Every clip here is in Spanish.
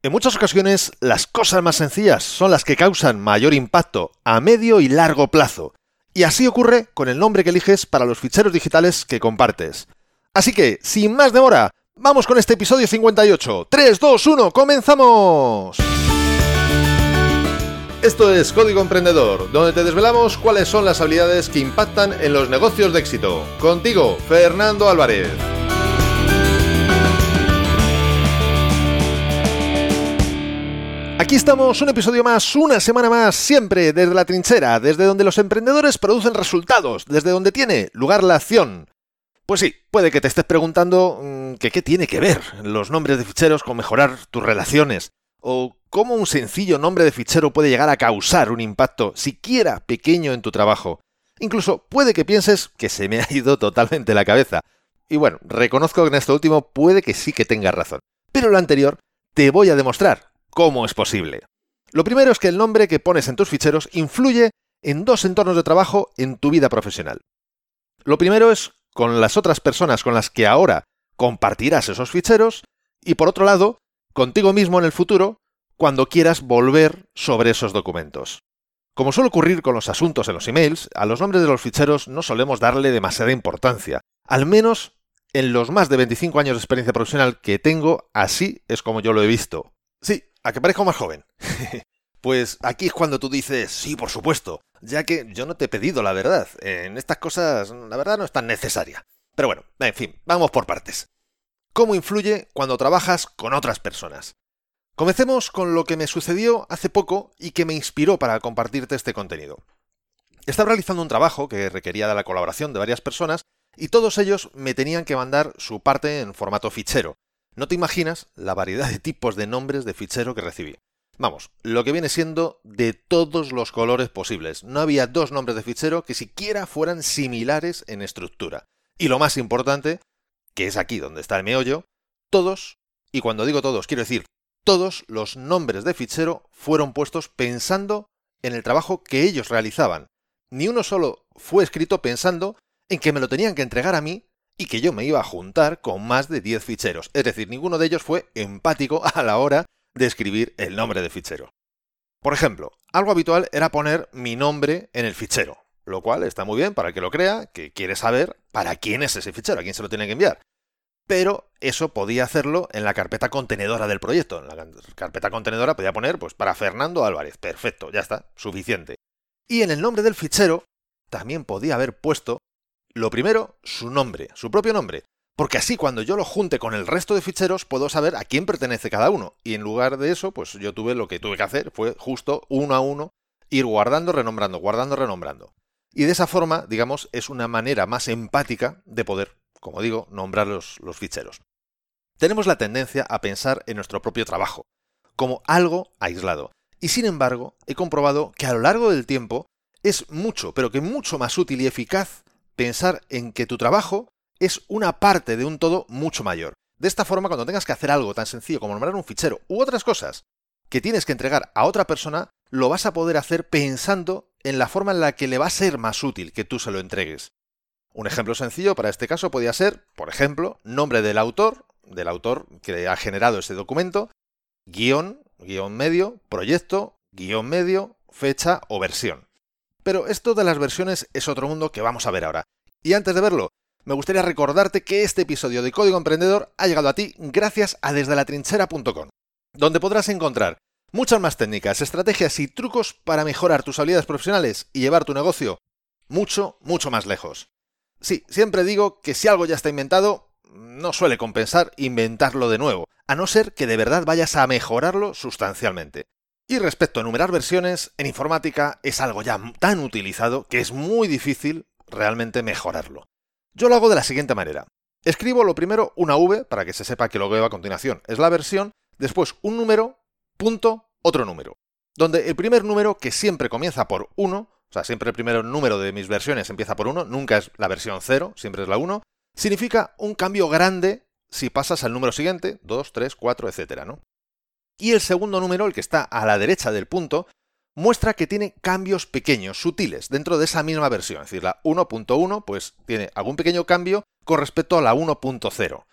En muchas ocasiones, las cosas más sencillas son las que causan mayor impacto a medio y largo plazo. Y así ocurre con el nombre que eliges para los ficheros digitales que compartes. Así que, sin más demora, vamos con este episodio 58. 3, 2, 1, comenzamos. Esto es Código Emprendedor, donde te desvelamos cuáles son las habilidades que impactan en los negocios de éxito. Contigo, Fernando Álvarez. Aquí estamos, un episodio más, una semana más, siempre desde la trinchera, desde donde los emprendedores producen resultados, desde donde tiene lugar la acción. Pues sí, puede que te estés preguntando mm, qué tiene que ver los nombres de ficheros con mejorar tus relaciones, o cómo un sencillo nombre de fichero puede llegar a causar un impacto, siquiera pequeño, en tu trabajo. Incluso puede que pienses que se me ha ido totalmente la cabeza. Y bueno, reconozco que en esto último puede que sí que tengas razón. Pero lo anterior te voy a demostrar cómo es posible. Lo primero es que el nombre que pones en tus ficheros influye en dos entornos de trabajo en tu vida profesional. Lo primero es con las otras personas con las que ahora compartirás esos ficheros y por otro lado, contigo mismo en el futuro cuando quieras volver sobre esos documentos. Como suele ocurrir con los asuntos en los emails, a los nombres de los ficheros no solemos darle demasiada importancia. Al menos en los más de 25 años de experiencia profesional que tengo, así es como yo lo he visto. Sí, a que parezco más joven. pues aquí es cuando tú dices, sí, por supuesto, ya que yo no te he pedido la verdad. En estas cosas, la verdad no es tan necesaria. Pero bueno, en fin, vamos por partes. ¿Cómo influye cuando trabajas con otras personas? Comencemos con lo que me sucedió hace poco y que me inspiró para compartirte este contenido. Estaba realizando un trabajo que requería de la colaboración de varias personas y todos ellos me tenían que mandar su parte en formato fichero, no te imaginas la variedad de tipos de nombres de fichero que recibí. Vamos, lo que viene siendo de todos los colores posibles. No había dos nombres de fichero que siquiera fueran similares en estructura. Y lo más importante, que es aquí donde está el meollo, todos, y cuando digo todos quiero decir todos los nombres de fichero fueron puestos pensando en el trabajo que ellos realizaban. Ni uno solo fue escrito pensando en que me lo tenían que entregar a mí y que yo me iba a juntar con más de 10 ficheros. Es decir, ninguno de ellos fue empático a la hora de escribir el nombre de fichero. Por ejemplo, algo habitual era poner mi nombre en el fichero, lo cual está muy bien para el que lo crea, que quiere saber para quién es ese fichero, a quién se lo tiene que enviar. Pero eso podía hacerlo en la carpeta contenedora del proyecto. En la carpeta contenedora podía poner, pues, para Fernando Álvarez. Perfecto, ya está, suficiente. Y en el nombre del fichero también podía haber puesto lo primero, su nombre, su propio nombre, porque así cuando yo lo junte con el resto de ficheros puedo saber a quién pertenece cada uno. Y en lugar de eso, pues yo tuve lo que tuve que hacer, fue justo uno a uno ir guardando, renombrando, guardando, renombrando. Y de esa forma, digamos, es una manera más empática de poder, como digo, nombrar los, los ficheros. Tenemos la tendencia a pensar en nuestro propio trabajo, como algo aislado. Y sin embargo, he comprobado que a lo largo del tiempo es mucho, pero que mucho más útil y eficaz pensar en que tu trabajo es una parte de un todo mucho mayor. De esta forma, cuando tengas que hacer algo tan sencillo como nombrar un fichero u otras cosas que tienes que entregar a otra persona, lo vas a poder hacer pensando en la forma en la que le va a ser más útil que tú se lo entregues. Un ejemplo sencillo para este caso podría ser, por ejemplo, nombre del autor, del autor que ha generado ese documento, guion, guion medio, proyecto, guion medio, fecha o versión. Pero esto de las versiones es otro mundo que vamos a ver ahora. Y antes de verlo, me gustaría recordarte que este episodio de Código Emprendedor ha llegado a ti gracias a desde donde podrás encontrar muchas más técnicas, estrategias y trucos para mejorar tus habilidades profesionales y llevar tu negocio mucho, mucho más lejos. Sí, siempre digo que si algo ya está inventado, no suele compensar inventarlo de nuevo, a no ser que de verdad vayas a mejorarlo sustancialmente. Y respecto a enumerar versiones, en informática es algo ya tan utilizado que es muy difícil realmente mejorarlo. Yo lo hago de la siguiente manera. Escribo lo primero una V para que se sepa que lo veo a continuación es la versión, después un número, punto, otro número. Donde el primer número, que siempre comienza por 1, o sea, siempre el primer número de mis versiones empieza por 1, nunca es la versión 0, siempre es la 1, significa un cambio grande si pasas al número siguiente, 2, 3, 4, etcétera, ¿no? Y el segundo número, el que está a la derecha del punto, muestra que tiene cambios pequeños, sutiles, dentro de esa misma versión. Es decir, la 1.1 pues tiene algún pequeño cambio con respecto a la 1.0.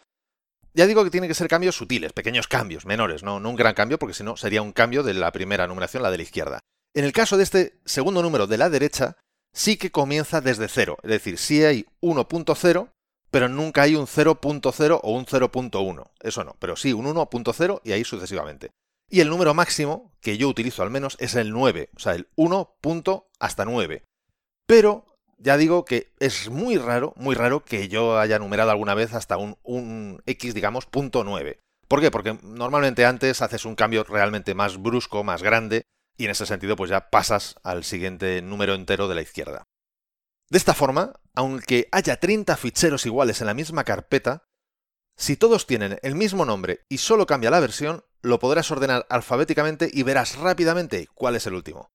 Ya digo que tienen que ser cambios sutiles, pequeños cambios, menores, no, no un gran cambio, porque si no sería un cambio de la primera numeración, la de la izquierda. En el caso de este segundo número de la derecha, sí que comienza desde cero, es decir, sí hay 1.0, pero nunca hay un 0.0 o un 0.1, eso no, pero sí un 1.0 y ahí sucesivamente. Y el número máximo, que yo utilizo al menos, es el 9, o sea, el 1. hasta 9. Pero ya digo que es muy raro, muy raro que yo haya numerado alguna vez hasta un, x, digamos, punto 9. ¿Por qué? Porque normalmente antes haces un cambio realmente más brusco, más grande, y en ese sentido pues ya pasas al siguiente número entero de la izquierda. De esta forma, aunque haya 30 ficheros iguales en la misma carpeta, si todos tienen el mismo nombre y solo cambia la versión, lo podrás ordenar alfabéticamente y verás rápidamente cuál es el último.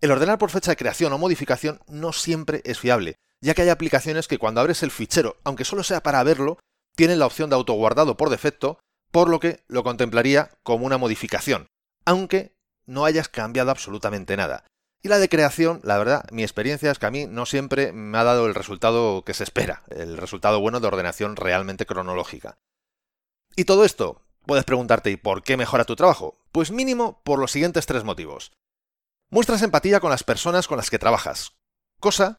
El ordenar por fecha de creación o modificación no siempre es fiable, ya que hay aplicaciones que cuando abres el fichero, aunque solo sea para verlo, tienen la opción de autoguardado por defecto, por lo que lo contemplaría como una modificación, aunque no hayas cambiado absolutamente nada. Y la de creación, la verdad, mi experiencia es que a mí no siempre me ha dado el resultado que se espera, el resultado bueno de ordenación realmente cronológica. Y todo esto, puedes preguntarte, ¿y por qué mejora tu trabajo? Pues mínimo por los siguientes tres motivos. Muestras empatía con las personas con las que trabajas, cosa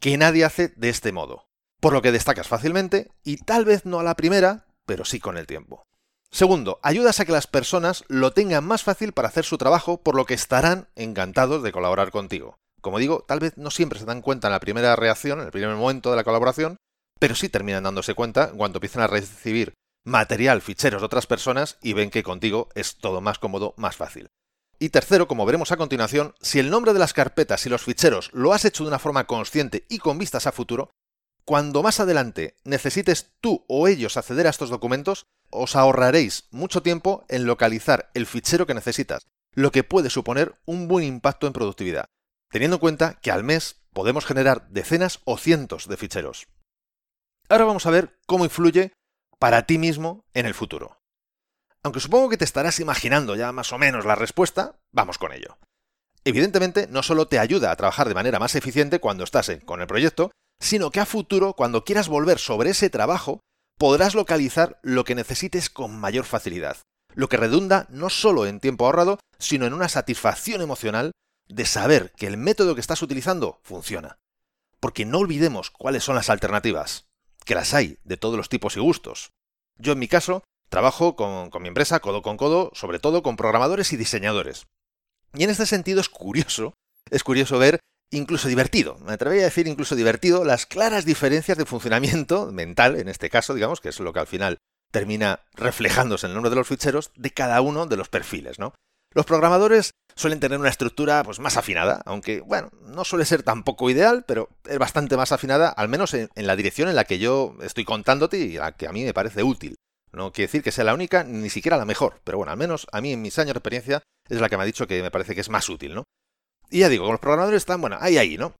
que nadie hace de este modo, por lo que destacas fácilmente y tal vez no a la primera, pero sí con el tiempo. Segundo, ayudas a que las personas lo tengan más fácil para hacer su trabajo, por lo que estarán encantados de colaborar contigo. Como digo, tal vez no siempre se dan cuenta en la primera reacción, en el primer momento de la colaboración, pero sí terminan dándose cuenta cuando empiezan a recibir material, ficheros de otras personas y ven que contigo es todo más cómodo, más fácil. Y tercero, como veremos a continuación, si el nombre de las carpetas y los ficheros lo has hecho de una forma consciente y con vistas a futuro, cuando más adelante necesites tú o ellos acceder a estos documentos, os ahorraréis mucho tiempo en localizar el fichero que necesitas, lo que puede suponer un buen impacto en productividad, teniendo en cuenta que al mes podemos generar decenas o cientos de ficheros. Ahora vamos a ver cómo influye para ti mismo en el futuro. Aunque supongo que te estarás imaginando ya más o menos la respuesta, vamos con ello. Evidentemente, no solo te ayuda a trabajar de manera más eficiente cuando estás con el proyecto, sino que a futuro, cuando quieras volver sobre ese trabajo, podrás localizar lo que necesites con mayor facilidad, lo que redunda no solo en tiempo ahorrado, sino en una satisfacción emocional de saber que el método que estás utilizando funciona. Porque no olvidemos cuáles son las alternativas, que las hay de todos los tipos y gustos. Yo en mi caso Trabajo con, mi empresa codo con codo, sobre todo con programadores y diseñadores. Y en este sentido es curioso, es curioso ver, incluso divertido, me atrevería a decir incluso divertido, las claras diferencias de funcionamiento mental, en este caso, digamos, que es lo que al final termina reflejándose en el nombre de los ficheros, de cada uno de los perfiles, ¿no? Los programadores suelen tener una estructura pues, más afinada, aunque, bueno, no suele ser tampoco ideal, pero es bastante más afinada, al menos en, en la dirección en la que yo estoy contándote y la que a mí me parece útil. No quiere decir que sea la única, ni siquiera la mejor, pero bueno, al menos a mí en mis años de experiencia es la que me ha dicho que me parece que es más útil, ¿no? Y ya digo, con los programadores están, bueno, ahí, ahí, ¿no?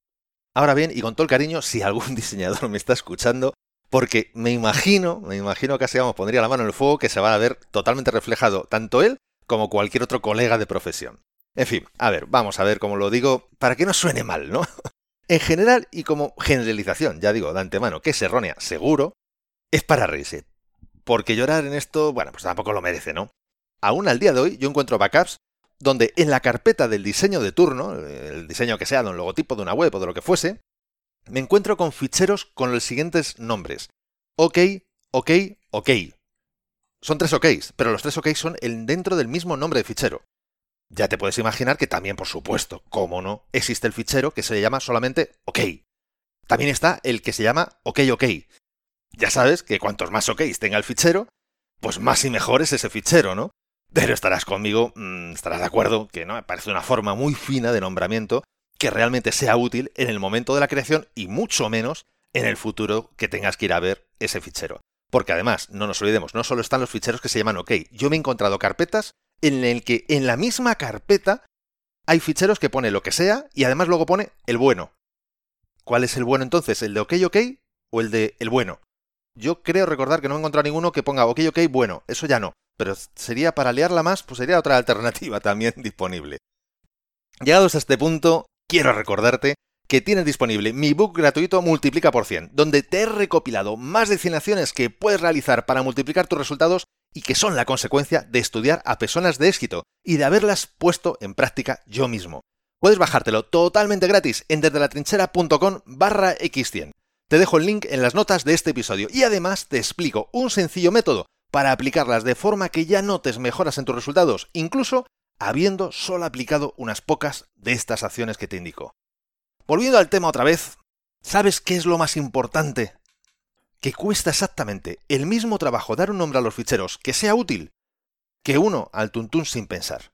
Ahora bien, y con todo el cariño, si algún diseñador me está escuchando, porque me imagino, me imagino casi vamos, pondría la mano en el fuego que se va a ver totalmente reflejado tanto él como cualquier otro colega de profesión. En fin, a ver, vamos a ver cómo lo digo para que no suene mal, ¿no? en general y como generalización, ya digo de antemano que es errónea, seguro, es para reírse porque llorar en esto, bueno, pues tampoco lo merece, ¿no? Aún al día de hoy yo encuentro backups donde en la carpeta del diseño de turno, el diseño que sea de un logotipo de una web o de lo que fuese, me encuentro con ficheros con los siguientes nombres. OK, OK, OK. Son tres OKs, pero los tres OKs son el dentro del mismo nombre de fichero. Ya te puedes imaginar que también, por supuesto, como no, existe el fichero que se llama solamente OK. También está el que se llama OK OK, ya sabes que cuantos más OKs tenga el fichero, pues más y mejor es ese fichero, ¿no? Pero estarás conmigo, mm, estarás de acuerdo que no me parece una forma muy fina de nombramiento que realmente sea útil en el momento de la creación y mucho menos en el futuro que tengas que ir a ver ese fichero. Porque además, no nos olvidemos, no solo están los ficheros que se llaman OK. Yo me he encontrado carpetas en el que en la misma carpeta hay ficheros que pone lo que sea y además luego pone el bueno. ¿Cuál es el bueno entonces? ¿El de OK OK o el de el bueno? Yo creo recordar que no he encontrado ninguno que ponga ok, ok, bueno, eso ya no. Pero sería para liarla más, pues sería otra alternativa también disponible. Llegados a este punto, quiero recordarte que tienes disponible mi book gratuito Multiplica por 100, donde te he recopilado más de 100 acciones que puedes realizar para multiplicar tus resultados y que son la consecuencia de estudiar a personas de éxito y de haberlas puesto en práctica yo mismo. Puedes bajártelo totalmente gratis en desdelatrinchera.com barra x100. Te dejo el link en las notas de este episodio y además te explico un sencillo método para aplicarlas de forma que ya notes mejoras en tus resultados, incluso habiendo solo aplicado unas pocas de estas acciones que te indico. Volviendo al tema otra vez, ¿sabes qué es lo más importante? Que cuesta exactamente el mismo trabajo dar un nombre a los ficheros que sea útil que uno al tuntún sin pensar.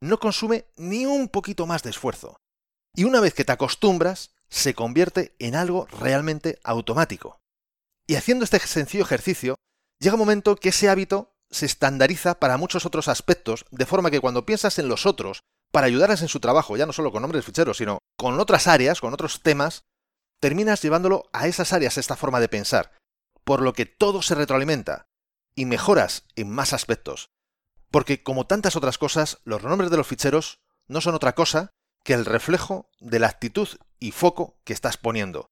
No consume ni un poquito más de esfuerzo. Y una vez que te acostumbras, se convierte en algo realmente automático. Y haciendo este sencillo ejercicio, llega un momento que ese hábito se estandariza para muchos otros aspectos, de forma que cuando piensas en los otros para ayudarles en su trabajo, ya no solo con nombres ficheros, sino con otras áreas, con otros temas, terminas llevándolo a esas áreas esta forma de pensar, por lo que todo se retroalimenta y mejoras en más aspectos. Porque como tantas otras cosas, los nombres de los ficheros no son otra cosa que el reflejo de la actitud y foco que estás poniendo.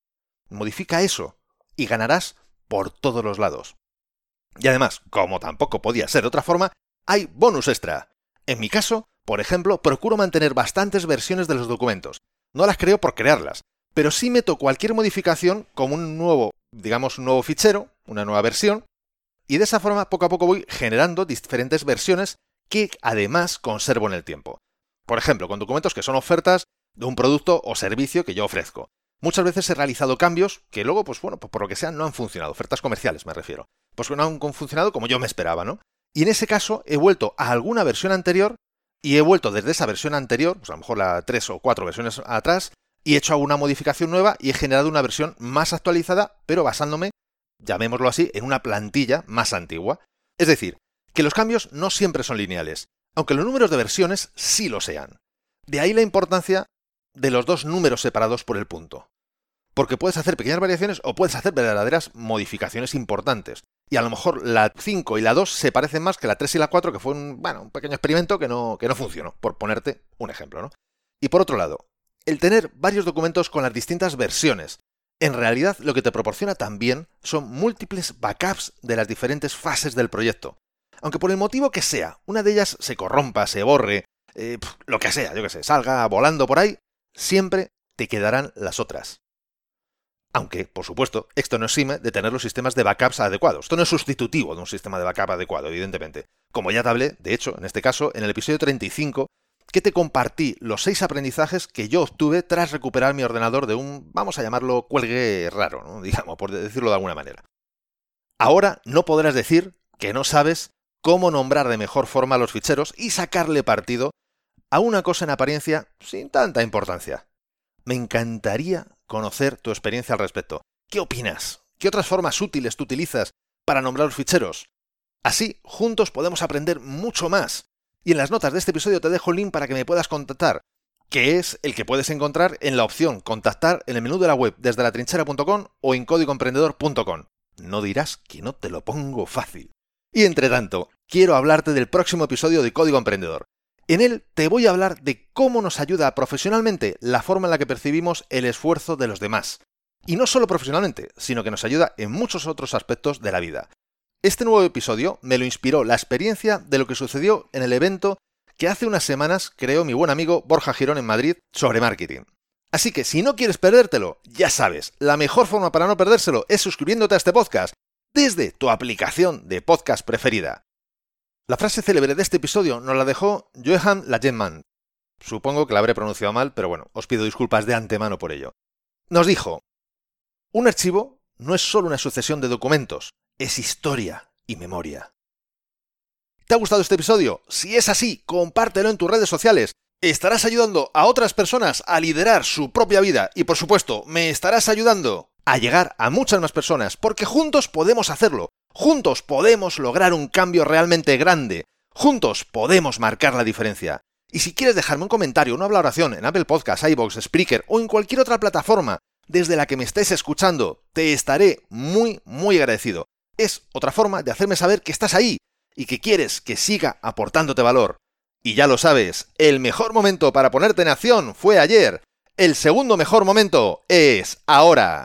Modifica eso y ganarás por todos los lados. Y además, como tampoco podía ser de otra forma, hay bonus extra. En mi caso, por ejemplo, procuro mantener bastantes versiones de los documentos. No las creo por crearlas, pero sí meto cualquier modificación como un nuevo, digamos, un nuevo fichero, una nueva versión, y de esa forma poco a poco voy generando diferentes versiones que además conservo en el tiempo. Por ejemplo, con documentos que son ofertas de un producto o servicio que yo ofrezco. Muchas veces he realizado cambios que luego, pues bueno, pues por lo que sea, no han funcionado. Ofertas comerciales me refiero. Pues no han funcionado como yo me esperaba, ¿no? Y en ese caso he vuelto a alguna versión anterior y he vuelto desde esa versión anterior, pues a lo mejor la tres o cuatro versiones atrás, y he hecho alguna modificación nueva y he generado una versión más actualizada, pero basándome, llamémoslo así, en una plantilla más antigua. Es decir, que los cambios no siempre son lineales, aunque los números de versiones sí lo sean. De ahí la importancia de los dos números separados por el punto. Porque puedes hacer pequeñas variaciones o puedes hacer verdaderas modificaciones importantes y a lo mejor la 5 y la 2 se parecen más que la 3 y la 4, que fue un, bueno, un pequeño experimento que no, que no funcionó, por ponerte un ejemplo. ¿no? Y por otro lado, el tener varios documentos con las distintas versiones, en realidad lo que te proporciona también son múltiples backups de las diferentes fases del proyecto. Aunque por el motivo que sea, una de ellas se corrompa, se borre, eh, lo que sea, yo que sé, salga volando por ahí, siempre te quedarán las otras. Aunque, por supuesto, esto no exime de tener los sistemas de backups adecuados. Esto no es sustitutivo de un sistema de backup adecuado, evidentemente. Como ya te hablé, de hecho, en este caso, en el episodio 35, que te compartí los seis aprendizajes que yo obtuve tras recuperar mi ordenador de un, vamos a llamarlo, cuelgue raro, digamos, por decirlo de alguna manera. Ahora no podrás decir que no sabes cómo nombrar de mejor forma los ficheros y sacarle partido a una cosa en apariencia sin tanta importancia. Me encantaría conocer tu experiencia al respecto. ¿Qué opinas? ¿Qué otras formas útiles tú utilizas para nombrar los ficheros? Así, juntos podemos aprender mucho más. Y en las notas de este episodio te dejo el link para que me puedas contactar, que es el que puedes encontrar en la opción Contactar en el menú de la web desde la trinchera.com o en códigoemprendedor.com. No dirás que no te lo pongo fácil. Y entre tanto, quiero hablarte del próximo episodio de Código Emprendedor. En él te voy a hablar de cómo nos ayuda profesionalmente la forma en la que percibimos el esfuerzo de los demás. Y no solo profesionalmente, sino que nos ayuda en muchos otros aspectos de la vida. Este nuevo episodio me lo inspiró la experiencia de lo que sucedió en el evento que hace unas semanas creó mi buen amigo Borja Girón en Madrid sobre marketing. Así que si no quieres perdértelo, ya sabes, la mejor forma para no perdérselo es suscribiéndote a este podcast desde tu aplicación de podcast preferida. La frase célebre de este episodio nos la dejó Johan Lagenman. Supongo que la habré pronunciado mal, pero bueno, os pido disculpas de antemano por ello. Nos dijo, un archivo no es solo una sucesión de documentos, es historia y memoria. ¿Te ha gustado este episodio? Si es así, compártelo en tus redes sociales. Estarás ayudando a otras personas a liderar su propia vida y por supuesto, me estarás ayudando a llegar a muchas más personas, porque juntos podemos hacerlo. Juntos podemos lograr un cambio realmente grande. Juntos podemos marcar la diferencia. Y si quieres dejarme un comentario, una valoración en Apple Podcasts, iBox, Spreaker o en cualquier otra plataforma desde la que me estés escuchando, te estaré muy, muy agradecido. Es otra forma de hacerme saber que estás ahí y que quieres que siga aportándote valor. Y ya lo sabes, el mejor momento para ponerte en acción fue ayer. el segundo mejor momento es ahora.